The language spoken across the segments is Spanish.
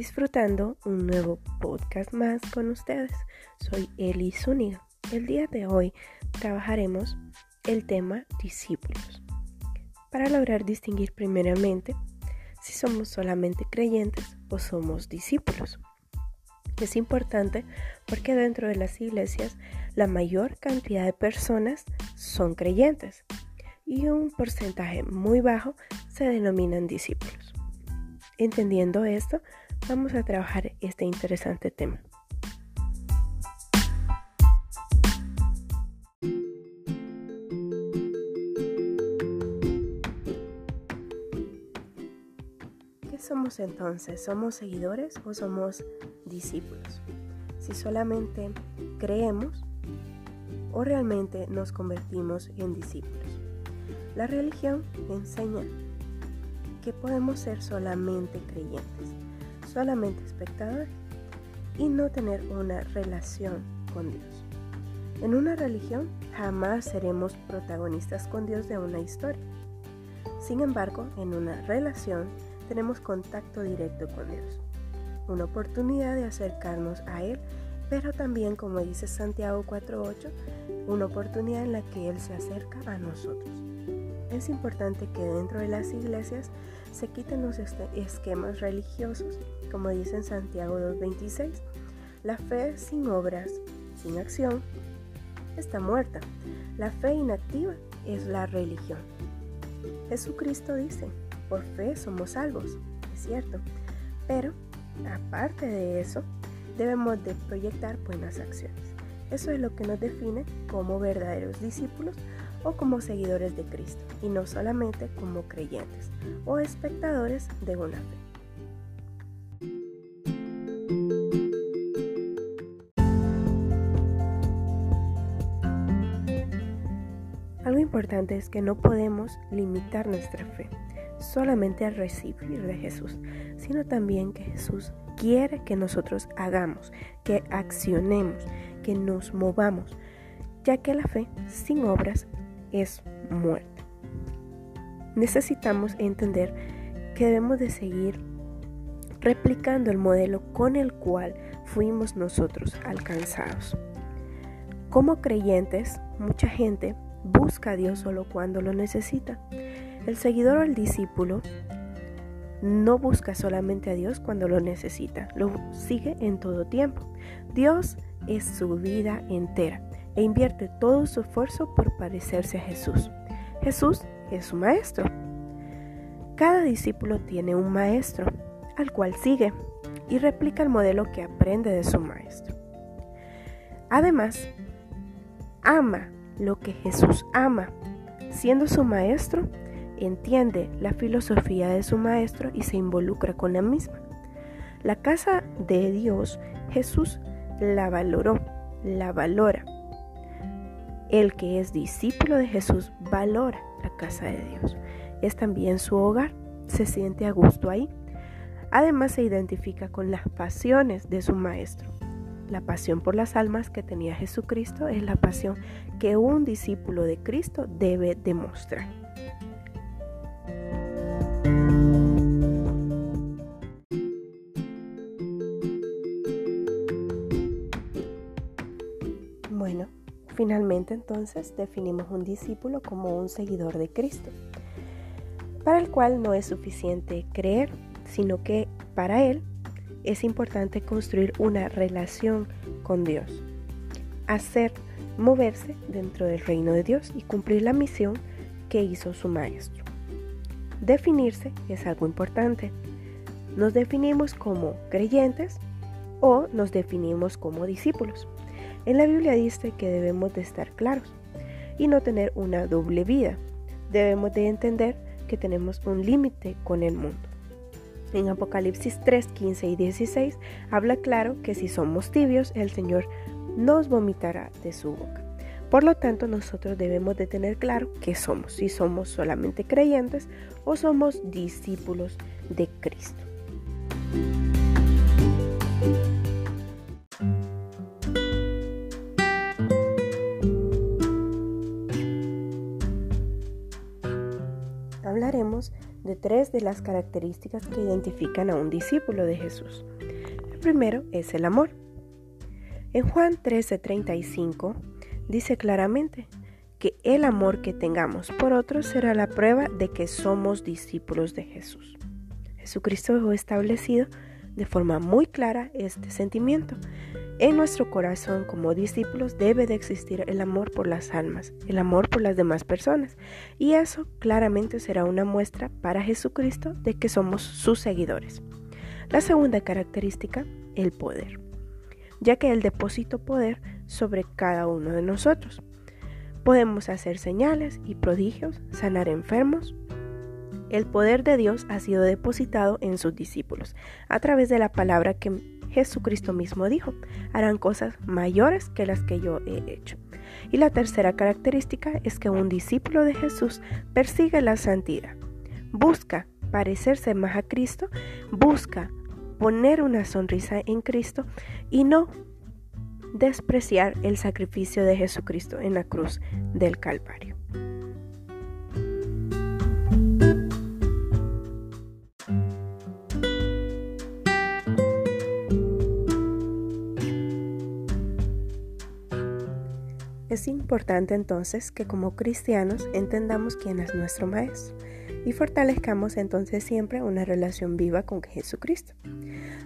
disfrutando un nuevo podcast más con ustedes. Soy Eli. El día de hoy trabajaremos el tema discípulos para lograr distinguir primeramente si somos solamente creyentes o somos discípulos. Es importante porque dentro de las iglesias la mayor cantidad de personas son creyentes y un porcentaje muy bajo se denominan discípulos. Entendiendo esto, vamos a trabajar este interesante tema. ¿Qué somos entonces? ¿Somos seguidores o somos discípulos? Si solamente creemos o realmente nos convertimos en discípulos. La religión enseña que podemos ser solamente creyentes solamente espectador y no tener una relación con Dios. En una religión jamás seremos protagonistas con Dios de una historia. Sin embargo, en una relación tenemos contacto directo con Dios, una oportunidad de acercarnos a Él, pero también, como dice Santiago 4.8, una oportunidad en la que Él se acerca a nosotros. Es importante que dentro de las iglesias se quiten los este, esquemas religiosos, como dice en Santiago 2.26. La fe sin obras, sin acción, está muerta. La fe inactiva es la religión. Jesucristo dice, por fe somos salvos, es cierto, pero aparte de eso, debemos de proyectar buenas acciones. Eso es lo que nos define como verdaderos discípulos o como seguidores de Cristo, y no solamente como creyentes o espectadores de una fe. Importante es que no podemos limitar nuestra fe solamente a recibir de Jesús, sino también que Jesús quiere que nosotros hagamos, que accionemos, que nos movamos, ya que la fe sin obras es muerte. Necesitamos entender que debemos de seguir replicando el modelo con el cual fuimos nosotros alcanzados. Como creyentes, mucha gente busca a Dios solo cuando lo necesita. El seguidor o el discípulo no busca solamente a Dios cuando lo necesita, lo sigue en todo tiempo. Dios es su vida entera e invierte todo su esfuerzo por parecerse a Jesús. Jesús es su maestro. Cada discípulo tiene un maestro al cual sigue y replica el modelo que aprende de su maestro. Además, ama lo que Jesús ama. Siendo su maestro, entiende la filosofía de su maestro y se involucra con la misma. La casa de Dios, Jesús la valoró, la valora el que es discípulo de Jesús valora la casa de Dios. Es también su hogar, se siente a gusto ahí. Además se identifica con las pasiones de su maestro. La pasión por las almas que tenía Jesucristo es la pasión que un discípulo de Cristo debe demostrar. Bueno, Finalmente entonces definimos un discípulo como un seguidor de Cristo, para el cual no es suficiente creer, sino que para él es importante construir una relación con Dios, hacer moverse dentro del reino de Dios y cumplir la misión que hizo su maestro. Definirse es algo importante. Nos definimos como creyentes o nos definimos como discípulos. En la Biblia dice que debemos de estar claros y no tener una doble vida. Debemos de entender que tenemos un límite con el mundo. En Apocalipsis 3, 15 y 16 habla claro que si somos tibios, el Señor nos vomitará de su boca. Por lo tanto, nosotros debemos de tener claro que somos, si somos solamente creyentes o somos discípulos de Cristo. De tres de las características que identifican a un discípulo de Jesús. El primero es el amor. En Juan 13:35 dice claramente que el amor que tengamos por otros será la prueba de que somos discípulos de Jesús. Jesucristo dejó establecido de forma muy clara este sentimiento. En nuestro corazón como discípulos debe de existir el amor por las almas, el amor por las demás personas. Y eso claramente será una muestra para Jesucristo de que somos sus seguidores. La segunda característica, el poder, ya que Él depositó poder sobre cada uno de nosotros. Podemos hacer señales y prodigios, sanar enfermos, el poder de Dios ha sido depositado en sus discípulos a través de la palabra que Jesucristo mismo dijo, harán cosas mayores que las que yo he hecho. Y la tercera característica es que un discípulo de Jesús persigue la santidad, busca parecerse más a Cristo, busca poner una sonrisa en Cristo y no despreciar el sacrificio de Jesucristo en la cruz del Calvario. Es importante entonces que como cristianos entendamos quién es nuestro Maestro y fortalezcamos entonces siempre una relación viva con Jesucristo.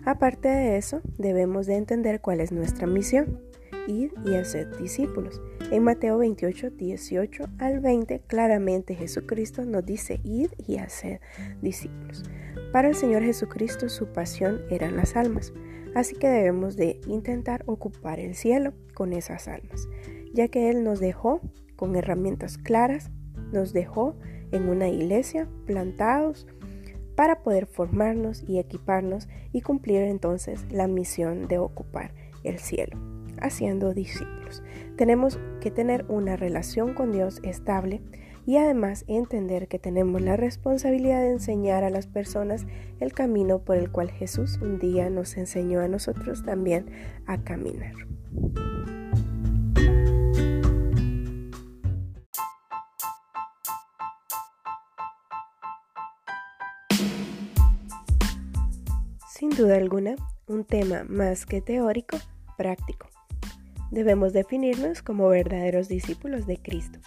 Aparte de eso, debemos de entender cuál es nuestra misión, ir y hacer discípulos. En Mateo 28, 18 al 20, claramente Jesucristo nos dice ir y hacer discípulos. Para el Señor Jesucristo su pasión eran las almas, así que debemos de intentar ocupar el cielo con esas almas ya que Él nos dejó con herramientas claras, nos dejó en una iglesia plantados para poder formarnos y equiparnos y cumplir entonces la misión de ocupar el cielo, haciendo discípulos. Tenemos que tener una relación con Dios estable y además entender que tenemos la responsabilidad de enseñar a las personas el camino por el cual Jesús un día nos enseñó a nosotros también a caminar. Sin duda alguna, un tema más que teórico, práctico. Debemos definirnos como verdaderos discípulos de Cristo.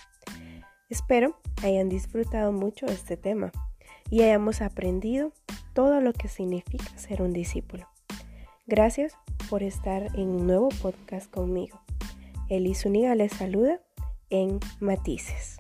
Espero hayan disfrutado mucho este tema y hayamos aprendido todo lo que significa ser un discípulo. Gracias por estar en un nuevo podcast conmigo. Eli Zuniga les saluda en Matices.